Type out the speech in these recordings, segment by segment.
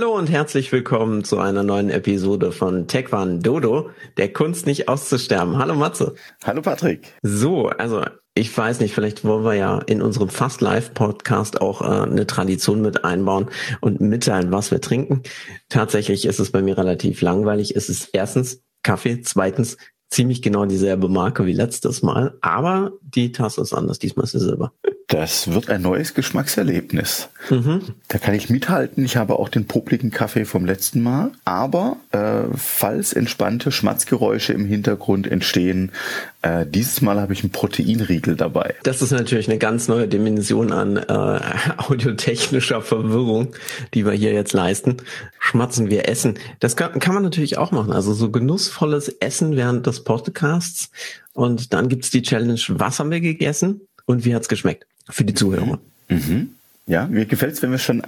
Hallo und herzlich willkommen zu einer neuen Episode von TechWan Dodo, der Kunst nicht auszusterben. Hallo Matze. Hallo Patrick. So, also ich weiß nicht, vielleicht wollen wir ja in unserem Fast Live Podcast auch äh, eine Tradition mit einbauen und mitteilen, was wir trinken. Tatsächlich ist es bei mir relativ langweilig. Es ist erstens Kaffee, zweitens ziemlich genau dieselbe Marke wie letztes Mal, aber die Tasse ist anders. Diesmal ist sie Silber. Das wird ein neues Geschmackserlebnis. Mhm. Da kann ich mithalten. Ich habe auch den popligen Kaffee vom letzten Mal. Aber äh, falls entspannte Schmatzgeräusche im Hintergrund entstehen, äh, dieses Mal habe ich einen Proteinriegel dabei. Das ist natürlich eine ganz neue Dimension an äh, audiotechnischer Verwirrung, die wir hier jetzt leisten. Schmatzen wir Essen. Das kann, kann man natürlich auch machen. Also so genussvolles Essen während des Podcasts. Und dann gibt's die Challenge, was haben wir gegessen und wie hat's geschmeckt? Für die Zuhörer. Mhm. Ja, mir gefällt es, wenn wir schon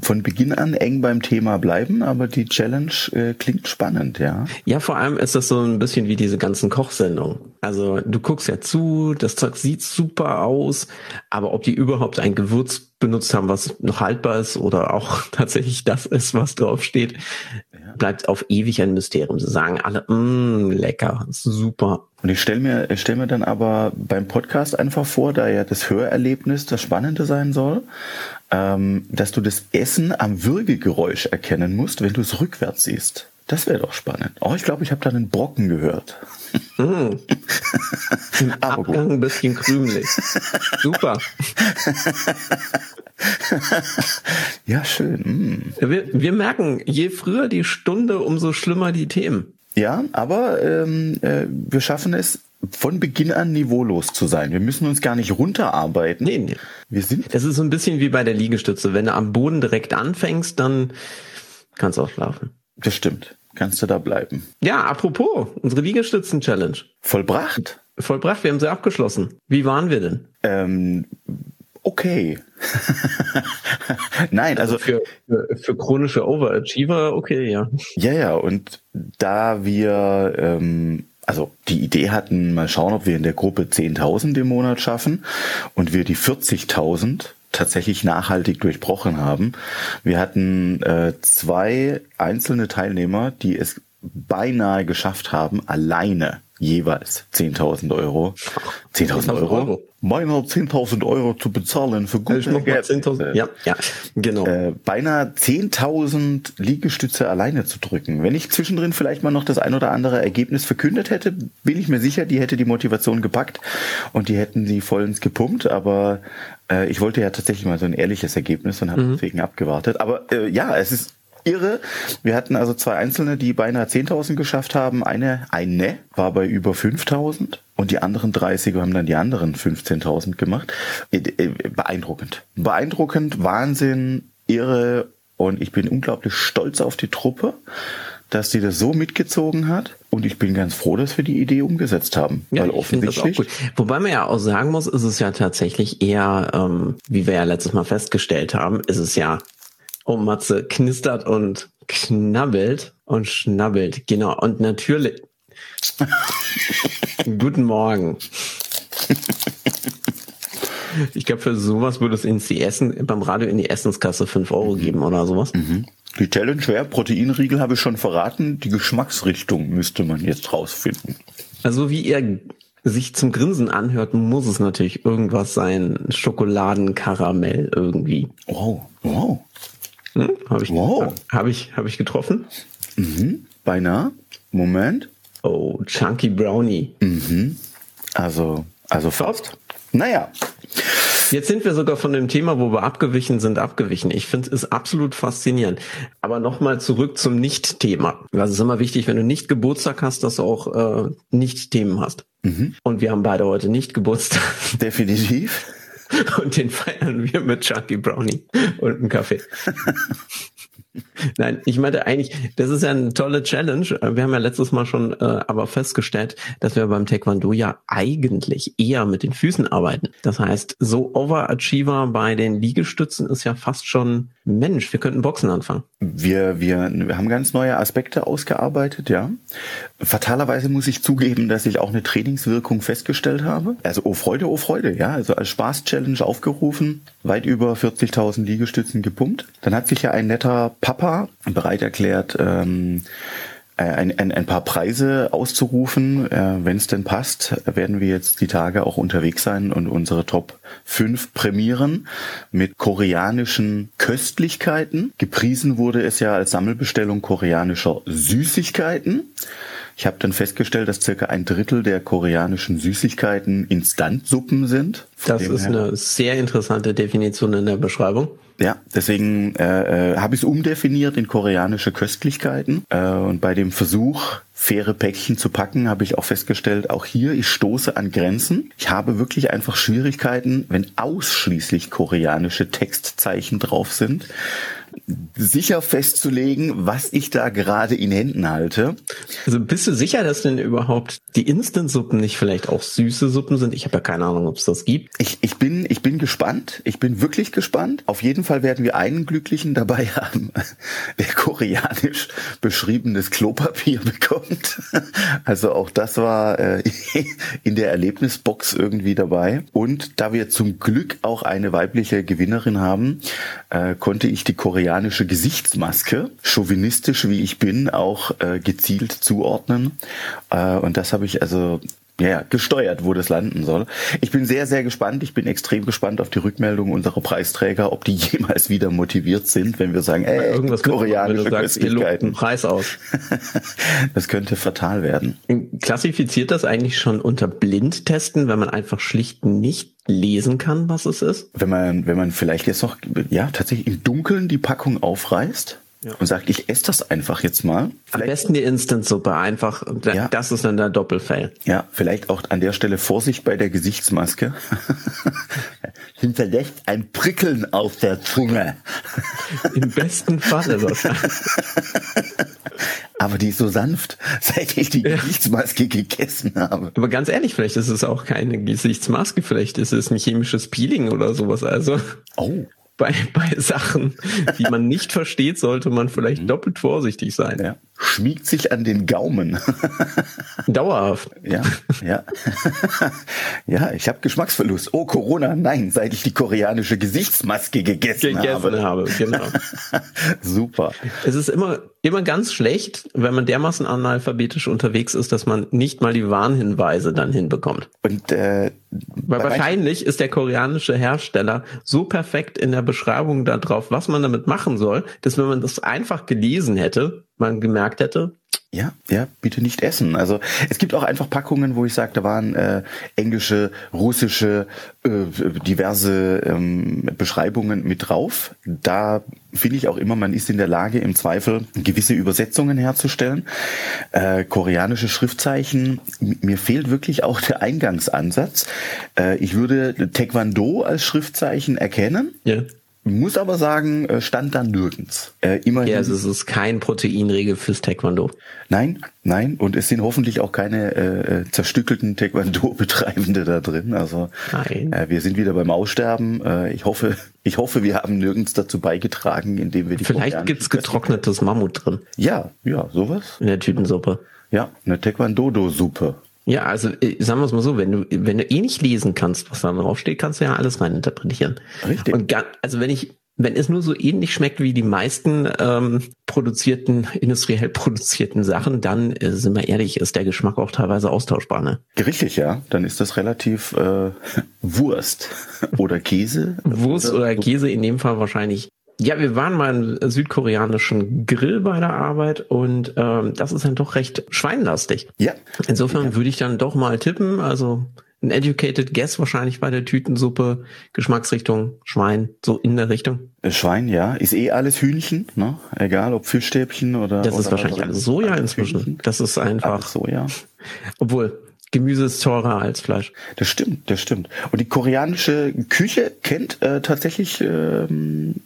von Beginn an eng beim Thema bleiben, aber die Challenge äh, klingt spannend, ja. Ja, vor allem ist das so ein bisschen wie diese ganzen Kochsendungen. Also du guckst ja zu, das Zeug sieht super aus, aber ob die überhaupt ein Gewürz benutzt haben, was noch haltbar ist oder auch tatsächlich das ist, was draufsteht, bleibt auf ewig ein Mysterium. Sie sagen alle, mmm, lecker, super. Und ich stelle mir, ich stell mir dann aber beim Podcast einfach vor, da ja das Hörerlebnis das Spannende sein soll, ähm, dass du das Essen am Würgegeräusch erkennen musst, wenn du es rückwärts siehst. Das wäre doch spannend. Oh, ich glaube, ich habe da einen Brocken gehört. Mm. Im Abgang ein bisschen krümelig. Super. ja, schön. Mm. Wir, wir merken, je früher die Stunde, umso schlimmer die Themen. Ja, aber ähm, äh, wir schaffen es von Beginn an niveaulos zu sein. Wir müssen uns gar nicht runterarbeiten. Nee, nee. Wir sind. Es ist so ein bisschen wie bei der Liegestütze. Wenn du am Boden direkt anfängst, dann kannst du auch schlafen. Das stimmt. Kannst du da bleiben. Ja, apropos, unsere Liegestützen-Challenge. Vollbracht. Vollbracht, wir haben sie abgeschlossen. Wie waren wir denn? Ähm, okay. Nein, also, also für, für, für, chronische Overachiever, okay, ja. Ja, ja, und da wir, ähm, also die Idee hatten, mal schauen, ob wir in der Gruppe 10.000 im Monat schaffen und wir die 40.000 tatsächlich nachhaltig durchbrochen haben. Wir hatten äh, zwei einzelne Teilnehmer, die es beinahe geschafft haben, alleine jeweils 10.000 Euro. 10.000 Euro. Euro. Beinahe 10.000 Euro zu bezahlen für gute Geld. Ja, ja, genau. Äh, beinahe 10.000 Liegestütze alleine zu drücken. Wenn ich zwischendrin vielleicht mal noch das ein oder andere Ergebnis verkündet hätte, bin ich mir sicher, die hätte die Motivation gepackt und die hätten sie vollends gepumpt. Aber äh, ich wollte ja tatsächlich mal so ein ehrliches Ergebnis und habe mhm. deswegen abgewartet. Aber äh, ja, es ist irre. Wir hatten also zwei Einzelne, die beinahe 10.000 geschafft haben. Eine, eine war bei über 5.000 und die anderen 30 haben dann die anderen 15.000 gemacht. Äh, äh, beeindruckend. Beeindruckend, Wahnsinn, irre und ich bin unglaublich stolz auf die Truppe, dass die das so mitgezogen hat. Und ich bin ganz froh, dass wir die Idee umgesetzt haben. Ja, weil offensichtlich. Wobei man ja auch sagen muss, ist es ja tatsächlich eher, ähm, wie wir ja letztes Mal festgestellt haben, ist es ja Oh, Matze knistert und knabbelt und schnabbelt. Genau. Und natürlich. Guten Morgen. Ich glaube, für sowas würde es ins die Essen, beim Radio in die Essenskasse fünf Euro geben oder sowas. Mhm. Die Challenge wäre, Proteinriegel habe ich schon verraten, die Geschmacksrichtung müsste man jetzt rausfinden. Also wie ihr sich zum Grinsen anhört, muss es natürlich irgendwas sein. Schokoladenkaramell irgendwie. Wow, wow. Hm? Habe ich, wow. hab ich, hab ich getroffen? Mhm. Beinahe. Moment. Oh, Chunky Brownie. Mhm. Also, also fast. Naja. Jetzt sind wir sogar von dem Thema, wo wir abgewichen sind, abgewichen. Ich finde es absolut faszinierend. Aber nochmal zurück zum Nicht-Thema. Das ist immer wichtig, wenn du nicht Geburtstag hast, dass du auch äh, Nicht-Themen hast. Mhm. Und wir haben beide heute nicht Geburtstag. Definitiv. Und den feiern wir mit Chunky Brownie und einem Kaffee. Nein, ich meinte eigentlich, das ist ja eine tolle Challenge. Wir haben ja letztes Mal schon äh, aber festgestellt, dass wir beim Taekwondo ja eigentlich eher mit den Füßen arbeiten. Das heißt, so Overachiever bei den Liegestützen ist ja fast schon Mensch, wir könnten Boxen anfangen. Wir, wir, wir haben ganz neue Aspekte ausgearbeitet, ja. Fatalerweise muss ich zugeben, dass ich auch eine Trainingswirkung festgestellt habe. Also, oh Freude, oh Freude, ja. Also als Spaß-Challenge aufgerufen, weit über 40.000 Liegestützen gepumpt. Dann hat sich ja ein netter Papa bereit erklärt, ähm, äh, ein, ein, ein paar Preise auszurufen. Äh, Wenn es denn passt, werden wir jetzt die Tage auch unterwegs sein und unsere Top 5 prämieren mit koreanischen Köstlichkeiten. Gepriesen wurde es ja als Sammelbestellung koreanischer Süßigkeiten. Ich habe dann festgestellt, dass circa ein Drittel der koreanischen Süßigkeiten Instantsuppen sind. Das ist eine sehr interessante Definition in der Beschreibung. Ja, deswegen äh, äh, habe ich es umdefiniert in koreanische Köstlichkeiten. Äh, und bei dem Versuch, faire Päckchen zu packen, habe ich auch festgestellt, auch hier, ich stoße an Grenzen. Ich habe wirklich einfach Schwierigkeiten, wenn ausschließlich koreanische Textzeichen drauf sind sicher festzulegen, was ich da gerade in Händen halte. Also bist du sicher, dass denn überhaupt die Instant-Suppen nicht vielleicht auch süße Suppen sind? Ich habe ja keine Ahnung, ob es das gibt. Ich, ich, bin, ich bin gespannt. Ich bin wirklich gespannt. Auf jeden Fall werden wir einen Glücklichen dabei haben, der koreanisch beschriebenes Klopapier bekommt. Also auch das war äh, in der Erlebnisbox irgendwie dabei. Und da wir zum Glück auch eine weibliche Gewinnerin haben, äh, konnte ich die koreanische koreanische Gesichtsmaske, chauvinistisch wie ich bin, auch äh, gezielt zuordnen. Äh, und das habe ich also ja, gesteuert, wo das landen soll. Ich bin sehr, sehr gespannt. Ich bin extrem gespannt auf die Rückmeldung unserer Preisträger, ob die jemals wieder motiviert sind, wenn wir sagen, ey, irgendwas koreanische sagst, Köstlichkeiten. Preis aus. das könnte fatal werden. Klassifiziert das eigentlich schon unter Blindtesten, wenn man einfach schlicht nicht lesen kann, was es ist? Wenn man, wenn man vielleicht jetzt noch, ja, tatsächlich im Dunkeln die Packung aufreißt ja. und sagt, ich esse das einfach jetzt mal. Am besten die Instant-Suppe, einfach. Ja. Das ist dann der Doppelfail. Ja, vielleicht auch an der Stelle Vorsicht bei der Gesichtsmaske. Hinterlässt ein Prickeln auf der Zunge. Im besten Falle wahrscheinlich. Aber die ist so sanft, seit ich die ja. Gesichtsmaske gegessen habe. Aber ganz ehrlich, vielleicht ist es auch keine Gesichtsmaske, vielleicht ist es ein chemisches Peeling oder sowas. Also. Oh bei, bei Sachen, die man nicht versteht, sollte man vielleicht mhm. doppelt vorsichtig sein. Ja. Schmiegt sich an den Gaumen. Dauerhaft. Ja, ja. ja, ich habe Geschmacksverlust. Oh, Corona, nein, seit ich die koreanische Gesichtsmaske gegessen, gegessen habe. habe. Genau. Super. Es ist immer, immer ganz schlecht, wenn man dermaßen analphabetisch unterwegs ist, dass man nicht mal die Warnhinweise dann hinbekommt. Und äh, weil wahrscheinlich ist der koreanische Hersteller so perfekt in der Beschreibung darauf, was man damit machen soll, dass wenn man das einfach gelesen hätte, man gemerkt hätte, ja, ja, bitte nicht essen. Also es gibt auch einfach Packungen, wo ich sage, da waren äh, englische, russische, äh, diverse ähm, Beschreibungen mit drauf. Da finde ich auch immer, man ist in der Lage, im Zweifel gewisse Übersetzungen herzustellen. Äh, koreanische Schriftzeichen, mir fehlt wirklich auch der Eingangsansatz. Äh, ich würde Taekwondo als Schriftzeichen erkennen. Ja. Muss aber sagen, äh, stand da nirgends. Äh, immerhin. Ja, also es ist kein Proteinregel fürs Taekwondo. Nein, nein. Und es sind hoffentlich auch keine äh, äh zerstückelten Taekwondo-Betreibende da drin. Also nein. Äh, wir sind wieder beim Aussterben. Äh, ich hoffe, ich hoffe, wir haben nirgends dazu beigetragen, indem wir die Vielleicht gibt's getrocknetes Mammut drin. Ja, ja, sowas. In der Tütensuppe. Ja, eine Taekwondo-Suppe. Ja, also äh, sagen wir es mal so, wenn du, wenn du eh nicht lesen kannst, was da drauf steht, kannst du ja alles rein interpretieren. Richtig. Und gar, also wenn ich, wenn es nur so ähnlich schmeckt wie die meisten ähm, produzierten, industriell produzierten Sachen, dann äh, sind wir ehrlich, ist der Geschmack auch teilweise austauschbar, ne? Richtig, ja. Dann ist das relativ äh, Wurst oder Käse. Wurst oder, oder Käse in dem Fall wahrscheinlich ja, wir waren mal im südkoreanischen Grill bei der Arbeit und ähm, das ist dann doch recht schweinlastig. Ja. Insofern ja. würde ich dann doch mal tippen, also ein educated guess wahrscheinlich bei der Tütensuppe, Geschmacksrichtung Schwein, so in der Richtung. Äh, Schwein, ja, ist eh alles Hühnchen, ne? Egal ob Fischstäbchen oder. Das ist oder wahrscheinlich alles Soja inzwischen. Hühnchen. Das ist einfach. Alles Soja. Obwohl, Gemüse ist teurer als Fleisch. Das stimmt, das stimmt. Und die koreanische Küche kennt äh, tatsächlich ähm,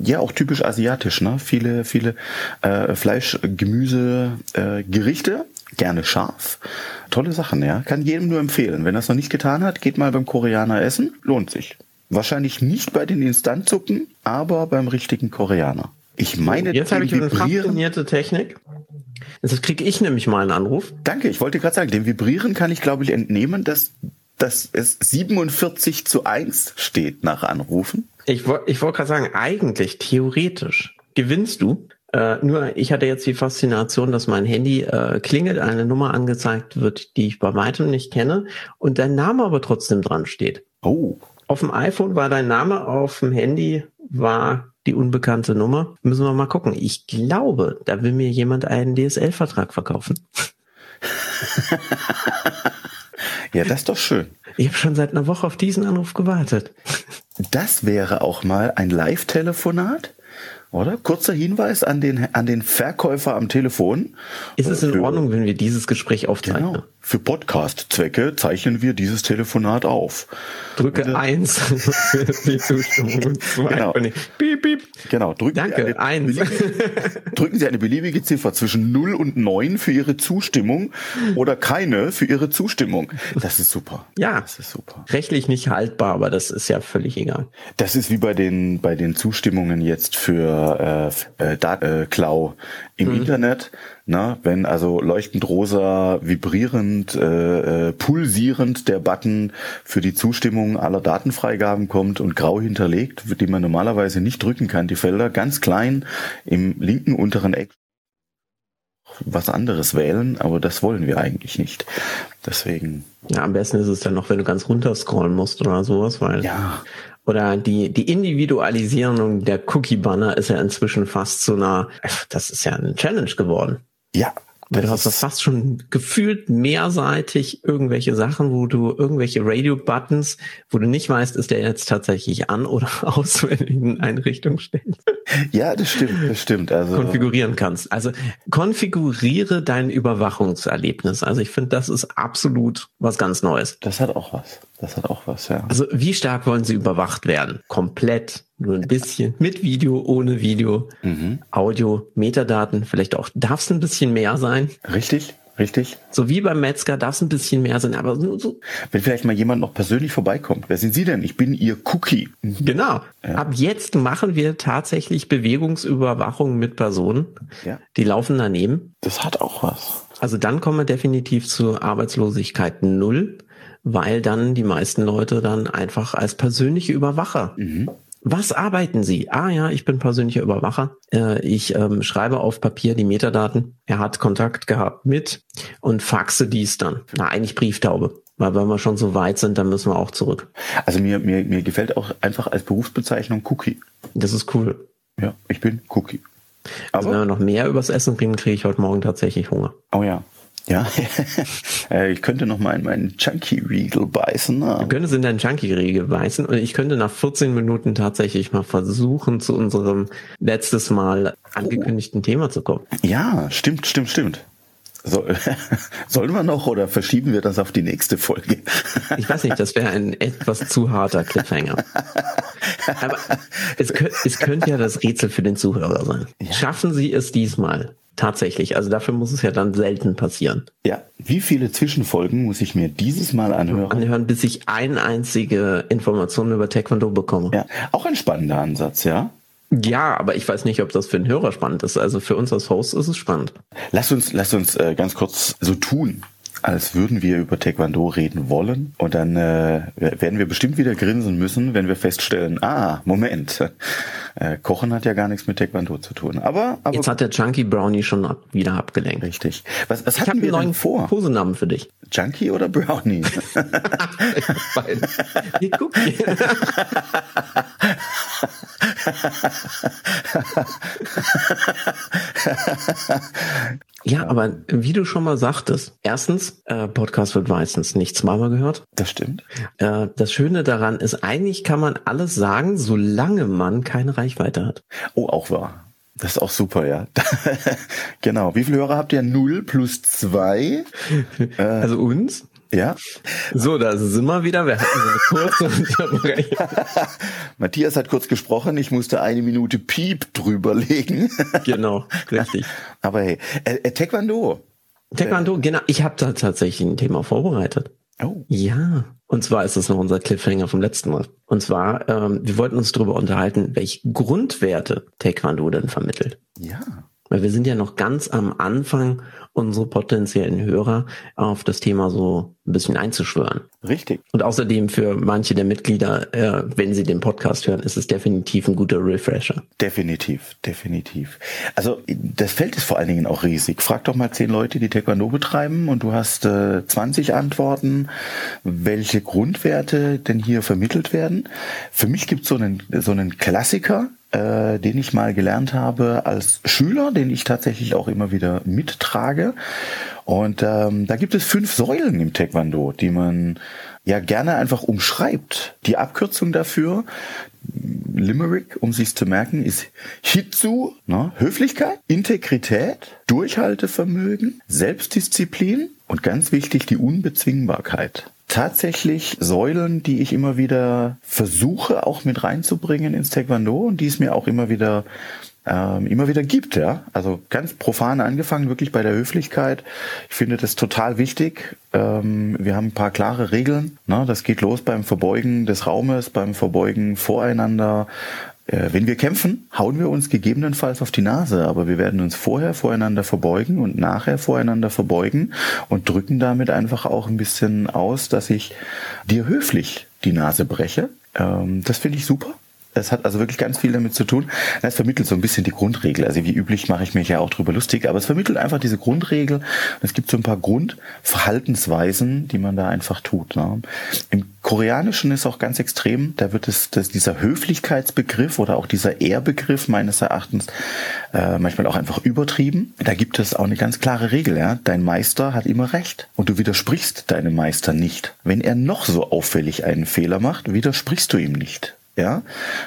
ja, auch typisch asiatisch, ne? Viele, viele äh, Fleisch, Gemüse, äh, Gerichte, gerne scharf. Tolle Sachen, ja. Kann jedem nur empfehlen. Wenn er es noch nicht getan hat, geht mal beim Koreaner essen. Lohnt sich. Wahrscheinlich nicht bei den Instantzucken, aber beim richtigen Koreaner. Ich meine, jetzt habe ich eine faszinierte Technik. Jetzt kriege ich nämlich mal einen Anruf. Danke, ich wollte gerade sagen, dem Vibrieren kann ich, glaube ich, entnehmen, dass, dass es 47 zu 1 steht nach Anrufen. Ich, ich wollte gerade sagen, eigentlich, theoretisch, gewinnst du. Äh, nur ich hatte jetzt die Faszination, dass mein Handy äh, klingelt, eine Nummer angezeigt wird, die ich bei weitem nicht kenne und dein Name aber trotzdem dran steht. Oh. Auf dem iPhone war dein Name, auf dem Handy war die unbekannte Nummer. Müssen wir mal gucken. Ich glaube, da will mir jemand einen DSL-Vertrag verkaufen. ja, das ist doch schön. Ich habe schon seit einer Woche auf diesen Anruf gewartet. Das wäre auch mal ein Live-Telefonat oder? Kurzer Hinweis an den, an den Verkäufer am Telefon. Ist es in für, Ordnung, wenn wir dieses Gespräch aufzeichnen? Genau. Für Podcast-Zwecke zeichnen wir dieses Telefonat auf. Drücke eins für die Zustimmung. Genau. Piep, piep. Genau. Drücken Danke, Sie eins. drücken Sie eine beliebige Ziffer zwischen 0 und 9 für Ihre Zustimmung oder keine für Ihre Zustimmung. Das ist super. Ja. Das ist super. Rechtlich nicht haltbar, aber das ist ja völlig egal. Das ist wie bei den, bei den Zustimmungen jetzt für äh, äh, Datenklau im mhm. Internet. Na, wenn also leuchtend rosa, vibrierend, äh, äh, pulsierend der Button für die Zustimmung aller Datenfreigaben kommt und grau hinterlegt, die man normalerweise nicht drücken kann, die Felder ganz klein im linken unteren Eck was anderes wählen, aber das wollen wir eigentlich nicht. Deswegen. Ja, am besten ist es dann noch, wenn du ganz runter scrollen musst oder sowas, weil ja oder die, die Individualisierung der Cookie-Banner ist ja inzwischen fast zu einer, das ist ja eine Challenge geworden. Ja, du hast das fast schon gefühlt mehrseitig irgendwelche Sachen, wo du irgendwelche Radio-Buttons, wo du nicht weißt, ist der jetzt tatsächlich an oder aus, wenn du ihn in eine Richtung stellst. Ja, das stimmt, das stimmt. Also konfigurieren kannst. Also konfiguriere dein Überwachungserlebnis. Also ich finde, das ist absolut was ganz Neues. Das hat auch was. Das hat auch was, ja. Also wie stark wollen sie überwacht werden? Komplett nur ein bisschen. Mit Video, ohne Video, mhm. Audio, Metadaten, vielleicht auch. Darf es ein bisschen mehr sein? Richtig, richtig. So wie beim Metzger darf es ein bisschen mehr sein, aber nur so. Wenn vielleicht mal jemand noch persönlich vorbeikommt. Wer sind Sie denn? Ich bin Ihr Cookie. Mhm. Genau. Ja. Ab jetzt machen wir tatsächlich Bewegungsüberwachung mit Personen. Ja. Die laufen daneben. Das hat auch was. Also dann kommen wir definitiv zu Arbeitslosigkeit null, weil dann die meisten Leute dann einfach als persönliche Überwacher mhm. Was arbeiten Sie? Ah ja, ich bin persönlicher Überwacher. Äh, ich ähm, schreibe auf Papier die Metadaten. Er hat Kontakt gehabt mit und faxe dies dann. Na, eigentlich Brieftaube. Weil wenn wir schon so weit sind, dann müssen wir auch zurück. Also mir, mir, mir gefällt auch einfach als Berufsbezeichnung Cookie. Das ist cool. Ja, ich bin Cookie. Aber also wenn wir noch mehr übers Essen reden, kriege ich heute Morgen tatsächlich Hunger. Oh ja. Ja, äh, ich könnte noch mal in meinen Chunky-Riegel beißen. Du könntest in deinen Chunky-Riegel beißen und ich könnte nach 14 Minuten tatsächlich mal versuchen, zu unserem letztes Mal angekündigten oh. Thema zu kommen. Ja, stimmt, stimmt, stimmt. So, sollen wir noch oder verschieben wir das auf die nächste Folge? Ich weiß nicht, das wäre ein etwas zu harter Cliffhanger. Aber es, es könnte ja das Rätsel für den Zuhörer sein. Schaffen Sie es diesmal, Tatsächlich. Also dafür muss es ja dann selten passieren. Ja. Wie viele Zwischenfolgen muss ich mir dieses Mal anhören? Anhören, bis ich eine einzige Information über Taekwondo bekomme. Ja. Auch ein spannender Ansatz, ja? Ja, aber ich weiß nicht, ob das für den Hörer spannend ist. Also für uns als Host ist es spannend. Lass uns, lass uns äh, ganz kurz so tun, als würden wir über Taekwondo reden wollen. Und dann äh, werden wir bestimmt wieder grinsen müssen, wenn wir feststellen, ah, Moment, äh, Kochen hat ja gar nichts mit Taekwondo zu tun. Aber, aber jetzt hat der Junkie Brownie schon ab, wieder abgelenkt. Richtig. Was, was hatten wir denn vor? Kosenamen für dich. Junkie oder Brownie? nee, Cookie. Ja, aber wie du schon mal sagtest, erstens, äh, Podcast wird meistens nicht zweimal gehört. Das stimmt. Äh, das Schöne daran ist, eigentlich kann man alles sagen, solange man keine Reichweite hat. Oh, auch wahr. Das ist auch super, ja. genau. Wie viele Hörer habt ihr? Null plus zwei. Also uns? Ja. So, da sind wir wieder. Wir hatten eine kurze Unterbrechung. Matthias hat kurz gesprochen. Ich musste eine Minute Piep drüberlegen. genau, richtig. Aber hey, äh, äh, Taekwondo. Taekwondo, genau. Ich habe da tatsächlich ein Thema vorbereitet. Oh. Ja. Und zwar ist es noch unser Cliffhanger vom letzten Mal. Und zwar, ähm, wir wollten uns darüber unterhalten, welche Grundwerte Taekwondo denn vermittelt. Ja. Weil wir sind ja noch ganz am Anfang unsere potenziellen Hörer auf das Thema so ein bisschen einzuschwören. Richtig. Und außerdem für manche der Mitglieder, äh, wenn sie den Podcast hören, ist es definitiv ein guter Refresher. Definitiv, definitiv. Also das Feld ist vor allen Dingen auch riesig. Frag doch mal zehn Leute, die Taekwondo betreiben und du hast äh, 20 Antworten, welche Grundwerte denn hier vermittelt werden. Für mich gibt es so einen, so einen Klassiker, äh, den ich mal gelernt habe als Schüler, den ich tatsächlich auch immer wieder mittrage. Und ähm, da gibt es fünf Säulen im Taekwondo, die man ja gerne einfach umschreibt. Die Abkürzung dafür, Limerick, um sich's zu merken, ist Hitsu, ne? Höflichkeit, Integrität, Durchhaltevermögen, Selbstdisziplin und ganz wichtig die Unbezwingbarkeit tatsächlich Säulen, die ich immer wieder versuche auch mit reinzubringen ins Taekwondo und die es mir auch immer wieder ähm, immer wieder gibt, ja. Also ganz profan angefangen, wirklich bei der Höflichkeit. Ich finde das total wichtig. Ähm, wir haben ein paar klare Regeln. Ne? Das geht los beim Verbeugen des Raumes, beim Verbeugen voreinander, wenn wir kämpfen, hauen wir uns gegebenenfalls auf die Nase, aber wir werden uns vorher voreinander verbeugen und nachher voreinander verbeugen und drücken damit einfach auch ein bisschen aus, dass ich dir höflich die Nase breche. Ähm, das finde ich super. Es hat also wirklich ganz viel damit zu tun. Es vermittelt so ein bisschen die Grundregel. Also wie üblich mache ich mich ja auch drüber lustig, aber es vermittelt einfach diese Grundregel. Es gibt so ein paar Grundverhaltensweisen, die man da einfach tut. Ne? Im Koreanischen ist auch ganz extrem, da wird es dass dieser Höflichkeitsbegriff oder auch dieser Ehrbegriff meines Erachtens äh, manchmal auch einfach übertrieben. Da gibt es auch eine ganz klare Regel, ja. Dein Meister hat immer recht und du widersprichst deinem Meister nicht. Wenn er noch so auffällig einen Fehler macht, widersprichst du ihm nicht. Ja,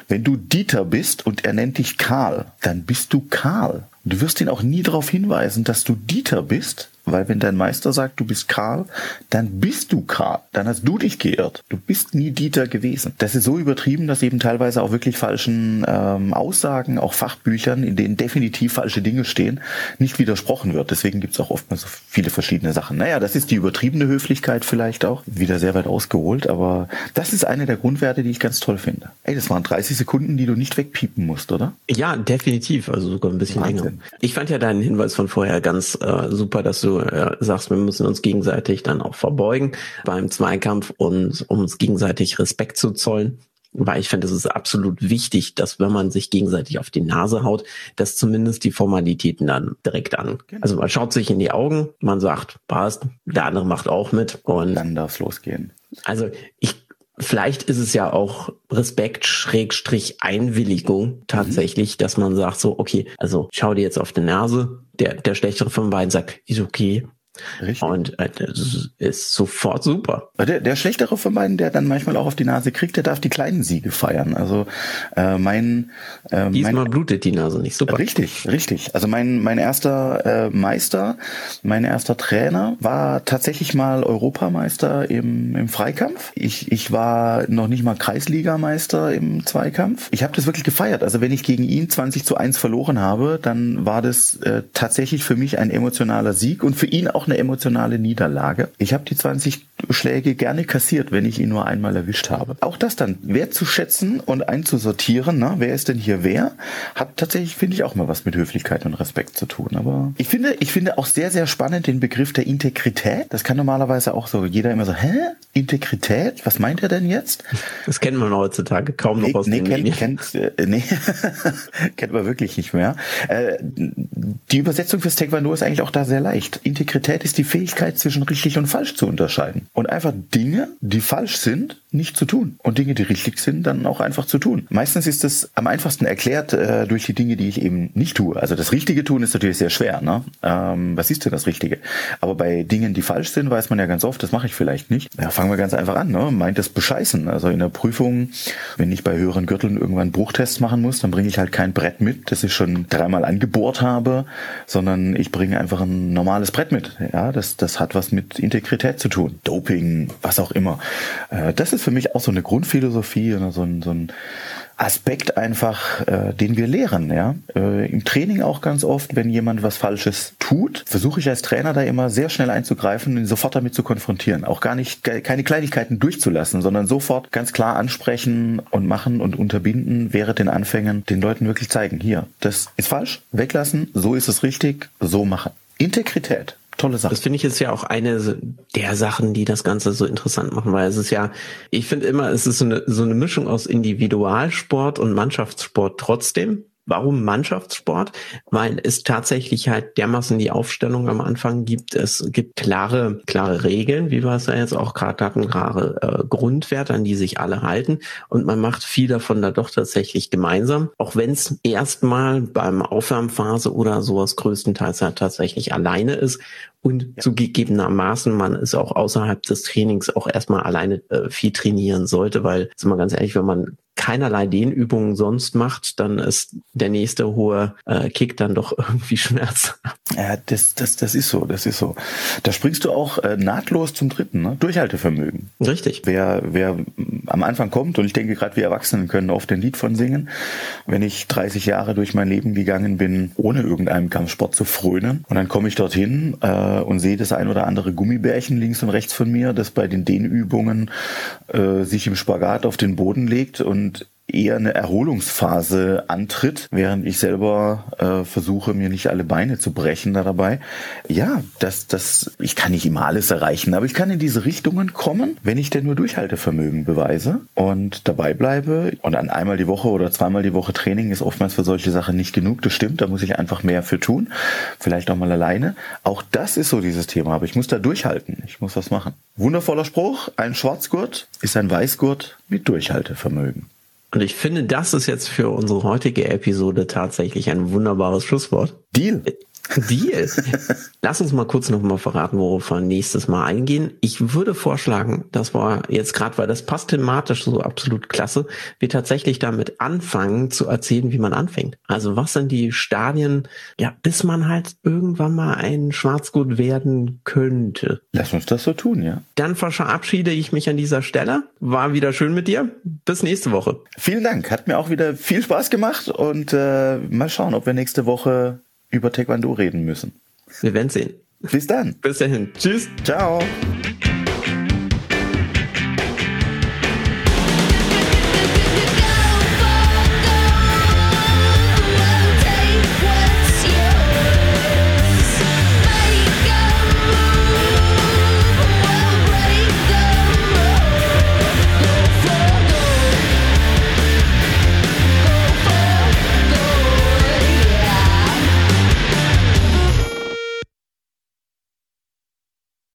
wenn du Dieter bist und er nennt dich Karl, dann bist du Karl. Du wirst ihn auch nie darauf hinweisen, dass du Dieter bist, weil wenn dein Meister sagt, du bist Karl, dann bist du Karl. Dann hast du dich geirrt. Du bist nie Dieter gewesen. Das ist so übertrieben, dass eben teilweise auch wirklich falschen ähm, Aussagen, auch Fachbüchern, in denen definitiv falsche Dinge stehen, nicht widersprochen wird. Deswegen gibt es auch oftmals so viele verschiedene Sachen. Naja, das ist die übertriebene Höflichkeit vielleicht auch. Wieder sehr weit ausgeholt, aber das ist eine der Grundwerte, die ich ganz toll finde. Ey, das waren 30 Sekunden, die du nicht wegpiepen musst, oder? Ja, definitiv. Also sogar ein bisschen Wahnsinn. länger. Ich fand ja deinen Hinweis von vorher ganz äh, super, dass du äh, sagst, wir müssen uns gegenseitig dann auch verbeugen beim Zweikampf und um uns gegenseitig Respekt zu zollen. Weil ich finde, es ist absolut wichtig, dass wenn man sich gegenseitig auf die Nase haut, dass zumindest die Formalitäten dann direkt an. Genau. Also man schaut sich in die Augen, man sagt, passt, der andere macht auch mit und dann darf es losgehen. Also ich Vielleicht ist es ja auch Respekt Schrägstrich Einwilligung tatsächlich, mhm. dass man sagt so, okay, also schau dir jetzt auf die Nase. Der, der schlechtere von beiden sagt, ist okay, Richtig. Und äh, das ist sofort super. Der, der schlechtere von beiden, der dann manchmal auch auf die Nase kriegt, der darf die kleinen Siege feiern. Also äh, mein äh, diesmal mein, blutet die Nase nicht super. Richtig, richtig. Also mein mein erster äh, Meister, mein erster Trainer war tatsächlich mal Europameister im im Freikampf. Ich ich war noch nicht mal Kreisligameister im Zweikampf. Ich habe das wirklich gefeiert. Also wenn ich gegen ihn 20 zu 1 verloren habe, dann war das äh, tatsächlich für mich ein emotionaler Sieg und für ihn auch eine emotionale Niederlage. Ich habe die 20 Schläge gerne kassiert, wenn ich ihn nur einmal erwischt habe. Auch das dann wertzuschätzen und einzusortieren, na, wer ist denn hier wer, hat tatsächlich, finde ich, auch mal was mit Höflichkeit und Respekt zu tun. Aber ich finde, ich finde auch sehr, sehr spannend den Begriff der Integrität. Das kann normalerweise auch so jeder immer so, hä? Integrität? Was meint er denn jetzt? Das kennt man heutzutage kaum noch nee, aus nee, den kennt, kennt, äh, nee, kennt man wirklich nicht mehr. Äh, die Übersetzung fürs Taekwondo ist eigentlich auch da sehr leicht. Integrität ist die Fähigkeit, zwischen richtig und falsch zu unterscheiden. Und einfach Dinge, die falsch sind, nicht zu tun. Und Dinge, die richtig sind, dann auch einfach zu tun. Meistens ist es am einfachsten erklärt äh, durch die Dinge, die ich eben nicht tue. Also das Richtige tun ist natürlich sehr schwer. Ne? Ähm, was ist denn das Richtige? Aber bei Dingen, die falsch sind, weiß man ja ganz oft, das mache ich vielleicht nicht. Ja, fangen wir ganz einfach an. Ne? Meint das bescheißen. Also in der Prüfung, wenn ich bei höheren Gürteln irgendwann Bruchtests machen muss, dann bringe ich halt kein Brett mit, das ich schon dreimal angebohrt habe, sondern ich bringe einfach ein normales Brett mit. Ja, das, das hat was mit Integrität zu tun. Doping, was auch immer. Äh, das ist für mich auch so eine Grundphilosophie, so ein, so ein Aspekt einfach, äh, den wir lehren. Ja? Äh, Im Training auch ganz oft, wenn jemand was Falsches tut, versuche ich als Trainer da immer sehr schnell einzugreifen und ihn sofort damit zu konfrontieren. Auch gar nicht, keine Kleinigkeiten durchzulassen, sondern sofort ganz klar ansprechen und machen und unterbinden, während den Anfängen den Leuten wirklich zeigen, hier, das ist falsch, weglassen, so ist es richtig, so machen. Integrität. Tolle Sache. Das finde ich ist ja auch eine der Sachen, die das Ganze so interessant machen, weil es ist ja, ich finde immer, es ist so eine, so eine Mischung aus Individualsport und Mannschaftssport trotzdem. Warum Mannschaftssport? Weil es tatsächlich halt dermaßen die Aufstellung am Anfang gibt. Es gibt klare, klare Regeln, wie wir es ja jetzt auch gerade hatten, klare äh, Grundwerte, an die sich alle halten. Und man macht viel davon da doch tatsächlich gemeinsam. Auch wenn es erstmal beim Aufwärmphase oder sowas größtenteils halt tatsächlich alleine ist. Und ja. zugegebenermaßen man es auch außerhalb des Trainings auch erstmal alleine äh, viel trainieren sollte, weil, sind wir ganz ehrlich, wenn man keinerlei Dehnübungen sonst macht, dann ist der nächste hohe äh, Kick dann doch irgendwie schmerzhaft. Ja, das, das, das ist so, das ist so. Da springst du auch äh, nahtlos zum dritten, ne? Durchhaltevermögen. Richtig. Wer, wer am Anfang kommt, und ich denke gerade wir Erwachsenen können oft ein Lied von singen, wenn ich 30 Jahre durch mein Leben gegangen bin, ohne irgendeinem Kampfsport zu frönen, und dann komme ich dorthin äh, und sehe das ein oder andere Gummibärchen links und rechts von mir, das bei den Dehnübungen äh, sich im Spagat auf den Boden legt und und eher eine Erholungsphase antritt, während ich selber äh, versuche, mir nicht alle Beine zu brechen da dabei. Ja, das, das, ich kann nicht immer alles erreichen, aber ich kann in diese Richtungen kommen, wenn ich denn nur Durchhaltevermögen beweise und dabei bleibe. Und an einmal die Woche oder zweimal die Woche Training ist oftmals für solche Sachen nicht genug. Das stimmt, da muss ich einfach mehr für tun. Vielleicht auch mal alleine. Auch das ist so dieses Thema, aber ich muss da durchhalten. Ich muss was machen. Wundervoller Spruch. Ein Schwarzgurt ist ein Weißgurt mit Durchhaltevermögen. Und ich finde, das ist jetzt für unsere heutige Episode tatsächlich ein wunderbares Schlusswort. Deal. Deal. Lass uns mal kurz noch mal verraten, worauf wir nächstes Mal eingehen. Ich würde vorschlagen, dass wir jetzt gerade, weil das passt thematisch so absolut klasse, wir tatsächlich damit anfangen zu erzählen, wie man anfängt. Also was sind die Stadien, ja, bis man halt irgendwann mal ein Schwarzgut werden könnte. Lass uns das so tun, ja. Dann verabschiede ich mich an dieser Stelle. War wieder schön mit dir. Bis nächste Woche. Vielen Dank. Hat mir auch wieder viel Spaß gemacht und äh, mal schauen, ob wir nächste Woche über Taekwondo reden müssen. Wir werden sehen. Bis dann. Bis dahin. Tschüss. Ciao.